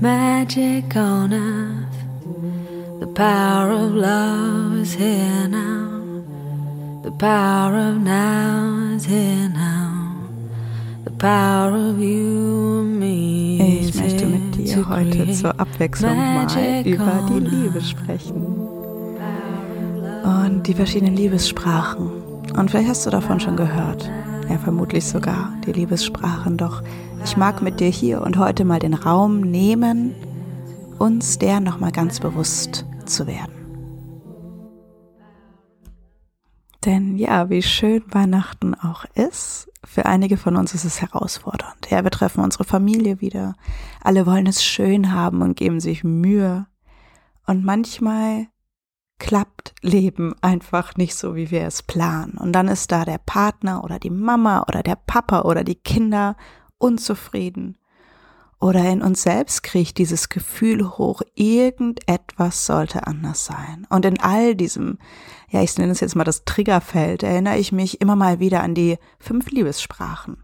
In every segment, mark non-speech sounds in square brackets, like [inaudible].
magic on earth. The power of love is here now. The power of now is here now. The power of you and me. Ich möchte mit dir heute zur Abwechslung mal über die Liebe sprechen. Und die verschiedenen Liebessprachen. Und vielleicht hast du davon schon gehört. Ja, vermutlich sogar die Liebessprachen. Doch ich mag mit dir hier und heute mal den Raum nehmen, uns der nochmal ganz bewusst zu werden. Denn ja, wie schön Weihnachten auch ist, für einige von uns ist es herausfordernd. Ja, wir treffen unsere Familie wieder. Alle wollen es schön haben und geben sich Mühe. Und manchmal klappt Leben einfach nicht so, wie wir es planen. Und dann ist da der Partner oder die Mama oder der Papa oder die Kinder unzufrieden. Oder in uns selbst kriegt dieses Gefühl hoch, irgendetwas sollte anders sein. Und in all diesem, ja, ich nenne es jetzt mal das Triggerfeld, erinnere ich mich immer mal wieder an die fünf Liebessprachen.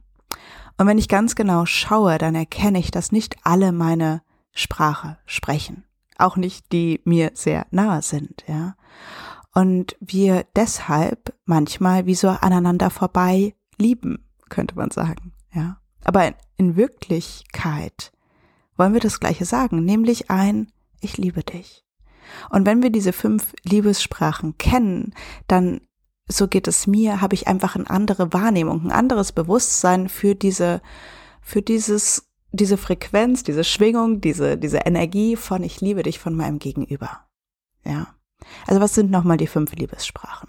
Und wenn ich ganz genau schaue, dann erkenne ich, dass nicht alle meine Sprache sprechen. Auch nicht die mir sehr nahe sind, ja. Und wir deshalb manchmal wie so aneinander vorbei lieben, könnte man sagen, ja. Aber in Wirklichkeit wollen wir das Gleiche sagen, nämlich ein Ich liebe dich. Und wenn wir diese fünf Liebessprachen kennen, dann, so geht es mir, habe ich einfach eine andere Wahrnehmung, ein anderes Bewusstsein für diese, für dieses, diese Frequenz, diese Schwingung, diese, diese Energie von Ich liebe dich von meinem Gegenüber. Ja. Also was sind nochmal die fünf Liebessprachen?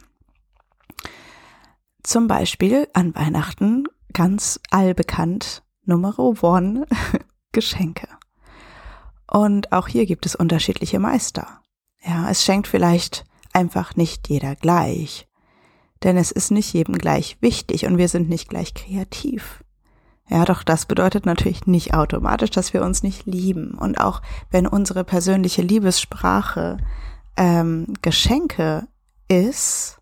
Zum Beispiel an Weihnachten ganz allbekannt Nummer one [laughs] Geschenke. Und auch hier gibt es unterschiedliche Meister. Ja, es schenkt vielleicht einfach nicht jeder gleich. Denn es ist nicht jedem gleich wichtig und wir sind nicht gleich kreativ. Ja, doch das bedeutet natürlich nicht automatisch, dass wir uns nicht lieben. Und auch wenn unsere persönliche Liebessprache ähm, Geschenke ist,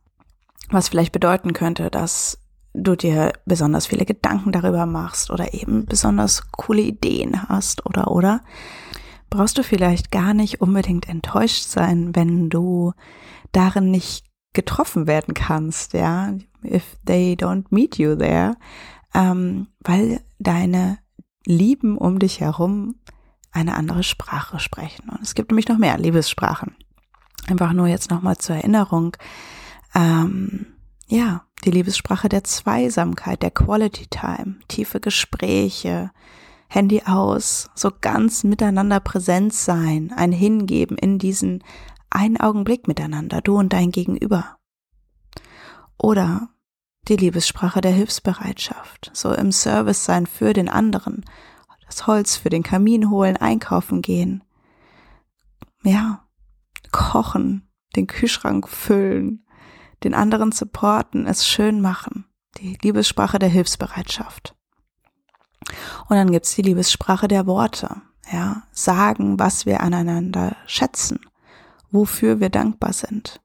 was vielleicht bedeuten könnte, dass du dir besonders viele Gedanken darüber machst oder eben besonders coole Ideen hast oder oder brauchst du vielleicht gar nicht unbedingt enttäuscht sein, wenn du darin nicht getroffen werden kannst, ja, if they don't meet you there, ähm, weil deine Lieben um dich herum eine andere Sprache sprechen. Und es gibt nämlich noch mehr Liebessprachen. Einfach nur jetzt nochmal zur Erinnerung. Ähm, ja, die Liebessprache der Zweisamkeit, der Quality Time, tiefe Gespräche, Handy aus, so ganz miteinander präsent sein, ein Hingeben in diesen einen Augenblick miteinander, du und dein Gegenüber. Oder die Liebessprache der Hilfsbereitschaft, so im Service sein für den anderen, das Holz für den Kamin holen, einkaufen gehen. Ja, kochen, den Kühlschrank füllen, den anderen supporten, es schön machen. Die Liebessprache der Hilfsbereitschaft. Und dann gibt's die Liebessprache der Worte. Ja, sagen, was wir aneinander schätzen, wofür wir dankbar sind,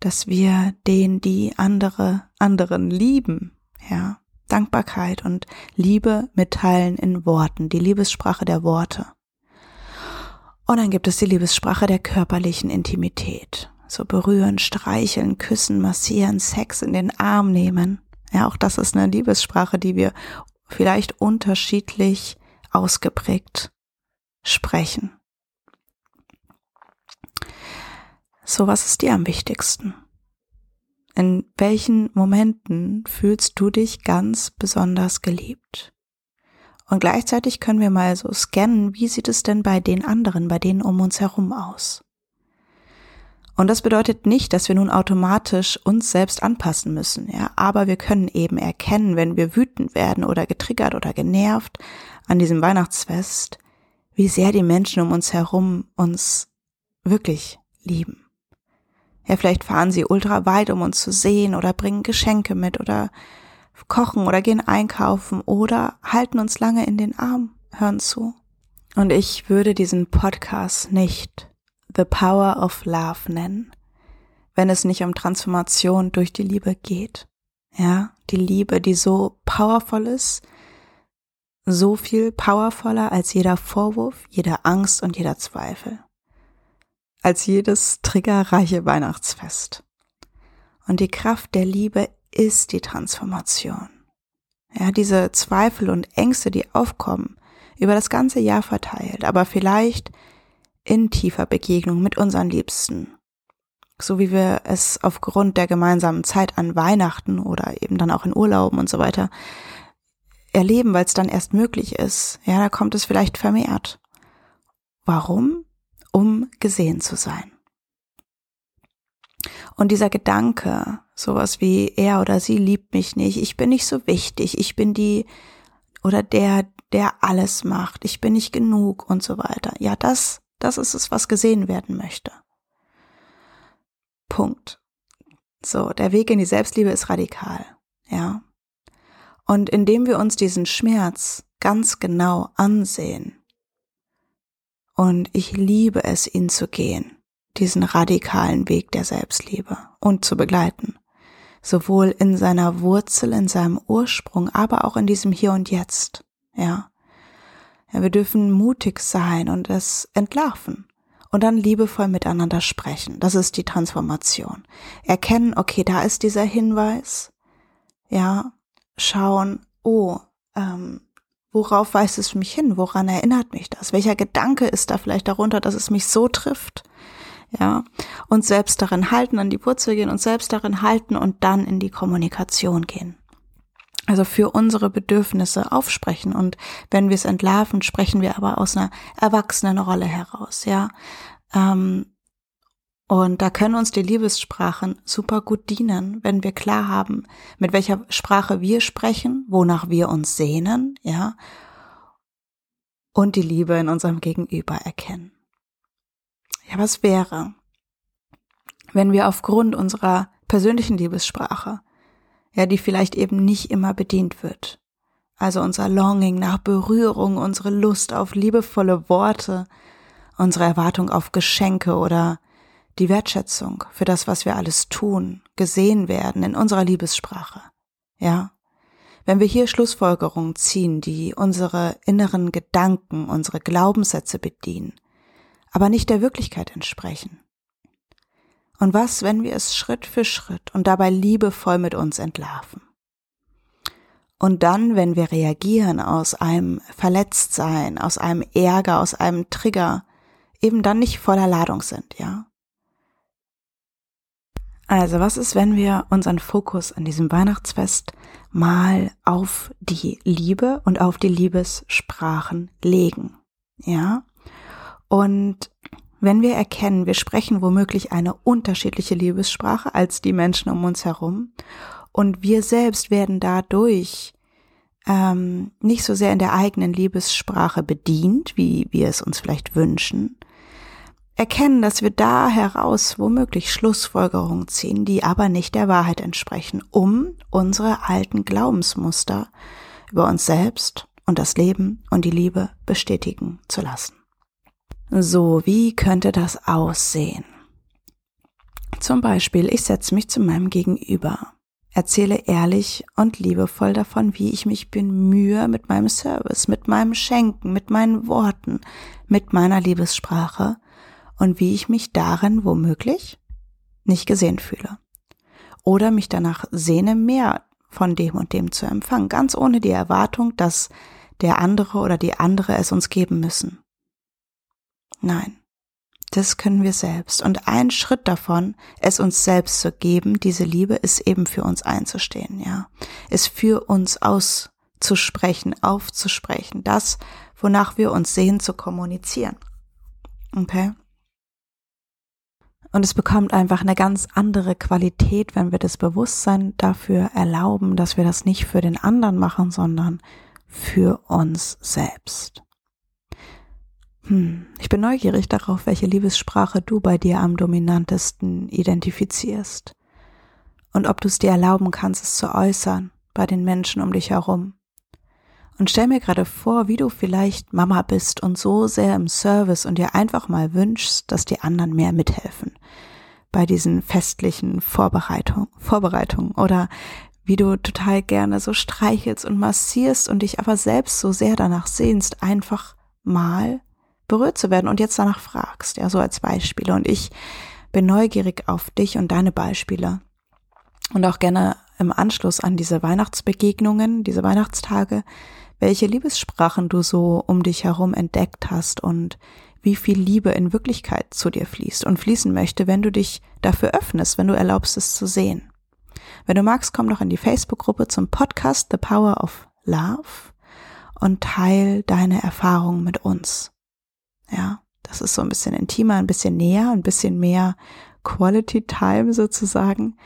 dass wir den, die andere, anderen lieben. Ja, Dankbarkeit und Liebe mitteilen in Worten, die Liebessprache der Worte. Und dann gibt es die Liebessprache der körperlichen Intimität. So berühren, streicheln, küssen, massieren, Sex in den Arm nehmen. Ja, auch das ist eine Liebessprache, die wir vielleicht unterschiedlich ausgeprägt sprechen. So, was ist dir am wichtigsten? In welchen Momenten fühlst du dich ganz besonders geliebt? Und gleichzeitig können wir mal so scannen, wie sieht es denn bei den anderen, bei denen um uns herum aus? Und das bedeutet nicht, dass wir nun automatisch uns selbst anpassen müssen, ja. Aber wir können eben erkennen, wenn wir wütend werden oder getriggert oder genervt an diesem Weihnachtsfest, wie sehr die Menschen um uns herum uns wirklich lieben. Ja, vielleicht fahren sie ultra weit, um uns zu sehen oder bringen Geschenke mit oder kochen oder gehen einkaufen oder halten uns lange in den Arm, hören zu. Und ich würde diesen Podcast nicht The Power of Love nennen, wenn es nicht um Transformation durch die Liebe geht. Ja, die Liebe, die so powerful ist, so viel powervoller als jeder Vorwurf, jede Angst und jeder Zweifel. Als jedes triggerreiche Weihnachtsfest. Und die Kraft der Liebe ist die Transformation. Ja, diese Zweifel und Ängste, die aufkommen, über das ganze Jahr verteilt, aber vielleicht in tiefer Begegnung mit unseren Liebsten, so wie wir es aufgrund der gemeinsamen Zeit an Weihnachten oder eben dann auch in Urlauben und so weiter erleben, weil es dann erst möglich ist. Ja, da kommt es vielleicht vermehrt. Warum? Um gesehen zu sein. Und dieser Gedanke, sowas wie er oder sie liebt mich nicht, ich bin nicht so wichtig, ich bin die oder der, der alles macht, ich bin nicht genug und so weiter. Ja, das, das ist es, was gesehen werden möchte. Punkt. So, der Weg in die Selbstliebe ist radikal. Ja. Und indem wir uns diesen Schmerz ganz genau ansehen, und ich liebe es, ihn zu gehen, diesen radikalen Weg der Selbstliebe und zu begleiten, sowohl in seiner Wurzel, in seinem Ursprung, aber auch in diesem Hier und Jetzt, ja. Ja wir dürfen mutig sein und es entlarven und dann liebevoll miteinander sprechen. Das ist die Transformation. Erkennen, okay, da ist dieser Hinweis, ja, schauen, oh, ähm, worauf weist es mich hin? Woran erinnert mich das? Welcher Gedanke ist da vielleicht darunter, dass es mich so trifft? Ja, und selbst darin halten, an die Wurzel gehen und selbst darin halten und dann in die Kommunikation gehen. Also für unsere Bedürfnisse aufsprechen und wenn wir es entlarven, sprechen wir aber aus einer erwachsenen Rolle heraus, ja. Ähm, und da können uns die Liebessprachen super gut dienen, wenn wir klar haben, mit welcher Sprache wir sprechen, wonach wir uns sehnen, ja, und die Liebe in unserem Gegenüber erkennen. Ja, was wäre, wenn wir aufgrund unserer persönlichen Liebessprache, ja, die vielleicht eben nicht immer bedient wird, also unser Longing nach Berührung, unsere Lust auf liebevolle Worte, unsere Erwartung auf Geschenke oder die Wertschätzung für das, was wir alles tun, gesehen werden in unserer Liebessprache. Ja? Wenn wir hier Schlussfolgerungen ziehen, die unsere inneren Gedanken, unsere Glaubenssätze bedienen, aber nicht der Wirklichkeit entsprechen. Und was, wenn wir es Schritt für Schritt und dabei liebevoll mit uns entlarven? Und dann, wenn wir reagieren aus einem Verletztsein, aus einem Ärger, aus einem Trigger, eben dann nicht voller Ladung sind, ja? Also, was ist, wenn wir unseren Fokus an diesem Weihnachtsfest mal auf die Liebe und auf die Liebessprachen legen? Ja? Und wenn wir erkennen, wir sprechen womöglich eine unterschiedliche Liebessprache als die Menschen um uns herum und wir selbst werden dadurch ähm, nicht so sehr in der eigenen Liebessprache bedient, wie wir es uns vielleicht wünschen, erkennen, dass wir da heraus womöglich Schlussfolgerungen ziehen, die aber nicht der Wahrheit entsprechen, um unsere alten Glaubensmuster über uns selbst und das Leben und die Liebe bestätigen zu lassen. So, wie könnte das aussehen? Zum Beispiel, ich setze mich zu meinem Gegenüber, erzähle ehrlich und liebevoll davon, wie ich mich bemühe mit meinem Service, mit meinem Schenken, mit meinen Worten, mit meiner Liebessprache und wie ich mich darin womöglich nicht gesehen fühle. Oder mich danach sehne, mehr von dem und dem zu empfangen, ganz ohne die Erwartung, dass der andere oder die andere es uns geben müssen. Nein, das können wir selbst. Und ein Schritt davon, es uns selbst zu geben, diese Liebe, ist eben für uns einzustehen, ja. Es für uns auszusprechen, aufzusprechen, das, wonach wir uns sehen, zu kommunizieren. Okay? Und es bekommt einfach eine ganz andere Qualität, wenn wir das Bewusstsein dafür erlauben, dass wir das nicht für den anderen machen, sondern für uns selbst. Hm, ich bin neugierig darauf, welche Liebessprache du bei dir am dominantesten identifizierst. Und ob du es dir erlauben kannst, es zu äußern bei den Menschen um dich herum. Und stell mir gerade vor, wie du vielleicht Mama bist und so sehr im Service und dir einfach mal wünschst, dass die anderen mehr mithelfen bei diesen festlichen Vorbereitungen, Vorbereitungen oder wie du total gerne so streichelst und massierst und dich aber selbst so sehr danach sehnst, einfach mal berührt zu werden und jetzt danach fragst, ja, so als Beispiele. Und ich bin neugierig auf dich und deine Beispiele. Und auch gerne im Anschluss an diese Weihnachtsbegegnungen, diese Weihnachtstage, welche Liebessprachen du so um dich herum entdeckt hast und wie viel Liebe in Wirklichkeit zu dir fließt und fließen möchte, wenn du dich dafür öffnest, wenn du erlaubst es zu sehen. Wenn du magst, komm doch in die Facebook-Gruppe zum Podcast The Power of Love und teil deine Erfahrungen mit uns. Ja, das ist so ein bisschen intimer, ein bisschen näher, ein bisschen mehr Quality Time sozusagen.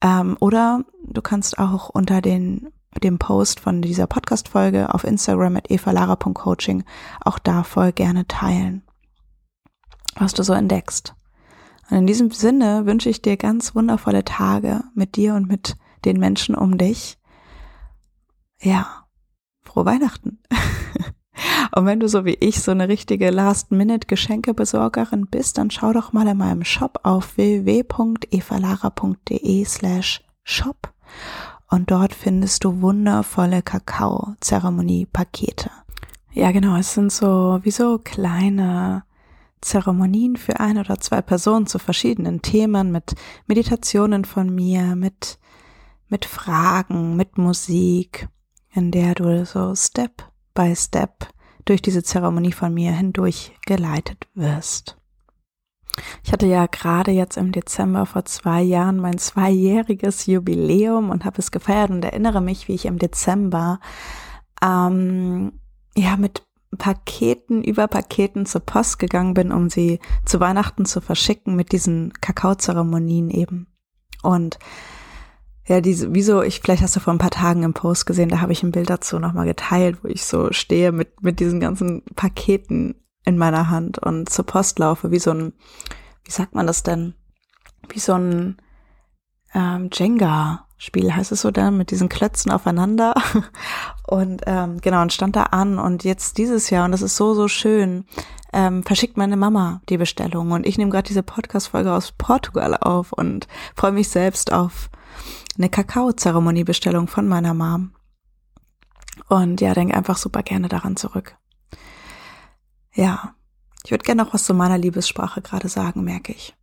Ähm, oder du kannst auch unter den dem Post von dieser Podcast-Folge auf Instagram at evalara.coaching auch da voll gerne teilen, was du so entdeckst. Und in diesem Sinne wünsche ich dir ganz wundervolle Tage mit dir und mit den Menschen um dich. Ja, frohe Weihnachten. [laughs] und wenn du so wie ich so eine richtige Last-Minute-Geschenkebesorgerin bist, dann schau doch mal in meinem Shop auf www.evalara.de slash shop und dort findest du wundervolle Kakao-Zeremonie-Pakete. Ja, genau, es sind so wie so kleine Zeremonien für ein oder zwei Personen zu verschiedenen Themen mit Meditationen von mir, mit, mit Fragen, mit Musik, in der du so Step by Step durch diese Zeremonie von mir hindurch geleitet wirst. Ich hatte ja gerade jetzt im Dezember vor zwei Jahren mein zweijähriges Jubiläum und habe es gefeiert und erinnere mich, wie ich im Dezember ähm, ja mit Paketen über Paketen zur Post gegangen bin, um sie zu Weihnachten zu verschicken mit diesen Kakaozeremonien eben. Und ja, diese, wieso, ich, vielleicht hast du vor ein paar Tagen im Post gesehen, da habe ich ein Bild dazu nochmal geteilt, wo ich so stehe mit, mit diesen ganzen Paketen in meiner Hand und zur Post laufe, wie so ein, wie sagt man das denn? Wie so ein ähm, Jenga Spiel heißt es so dann, mit diesen Klötzen aufeinander. [laughs] Und ähm, genau, und stand da an und jetzt dieses Jahr, und das ist so, so schön, ähm, verschickt meine Mama die Bestellung. Und ich nehme gerade diese Podcast-Folge aus Portugal auf und freue mich selbst auf eine Kakao-Zeremonie-Bestellung von meiner Mom. Und ja, denke einfach super gerne daran zurück. Ja, ich würde gerne noch was zu meiner Liebessprache gerade sagen, merke ich.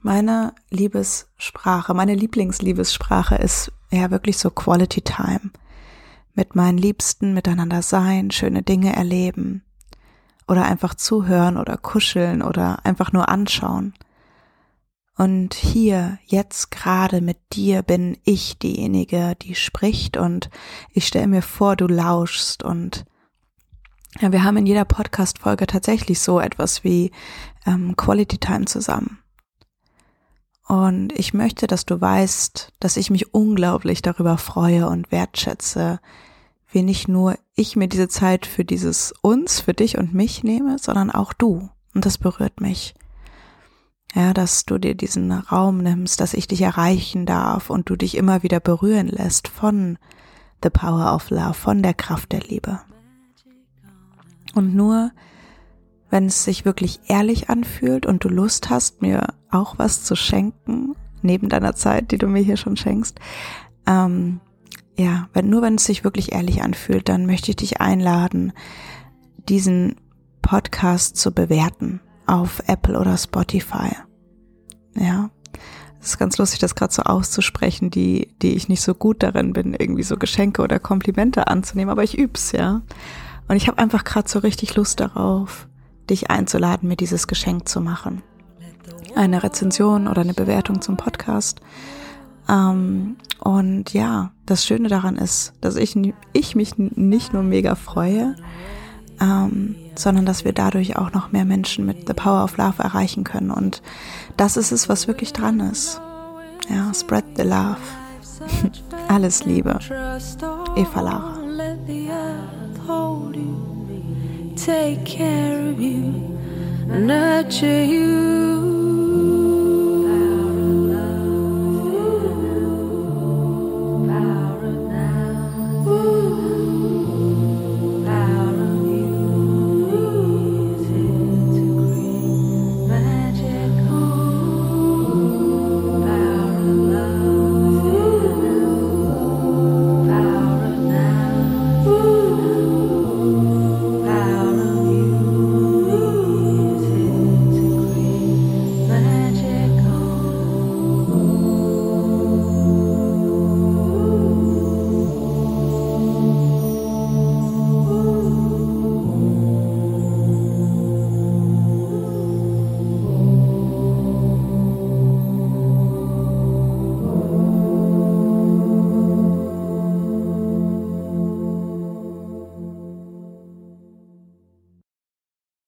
Meine Liebessprache, meine Lieblingsliebessprache ist ja wirklich so Quality Time. Mit meinen Liebsten miteinander sein, schöne Dinge erleben oder einfach zuhören oder kuscheln oder einfach nur anschauen. Und hier, jetzt gerade mit dir bin ich diejenige, die spricht und ich stelle mir vor, du lauschst und ja, wir haben in jeder Podcast-Folge tatsächlich so etwas wie ähm, Quality Time zusammen. Und ich möchte, dass du weißt, dass ich mich unglaublich darüber freue und wertschätze, wie nicht nur ich mir diese Zeit für dieses uns, für dich und mich nehme, sondern auch du. Und das berührt mich. Ja, dass du dir diesen Raum nimmst, dass ich dich erreichen darf und du dich immer wieder berühren lässt von the power of love, von der Kraft der Liebe. Und nur wenn es sich wirklich ehrlich anfühlt und du Lust hast, mir auch was zu schenken, neben deiner Zeit, die du mir hier schon schenkst, ähm, ja, wenn, nur wenn es sich wirklich ehrlich anfühlt, dann möchte ich dich einladen, diesen Podcast zu bewerten auf Apple oder Spotify. Ja, es ist ganz lustig, das gerade so auszusprechen, die, die ich nicht so gut darin bin, irgendwie so Geschenke oder Komplimente anzunehmen, aber ich üb's, ja. Und ich habe einfach gerade so richtig Lust darauf, dich einzuladen, mir dieses Geschenk zu machen. Eine Rezension oder eine Bewertung zum Podcast. Ähm, und ja, das Schöne daran ist, dass ich, ich mich nicht nur mega freue, ähm, sondern dass wir dadurch auch noch mehr Menschen mit The Power of Love erreichen können. Und das ist es, was wirklich dran ist. Ja, spread the love. [laughs] Alles Liebe. Eva Lara. take care of you. nurture you.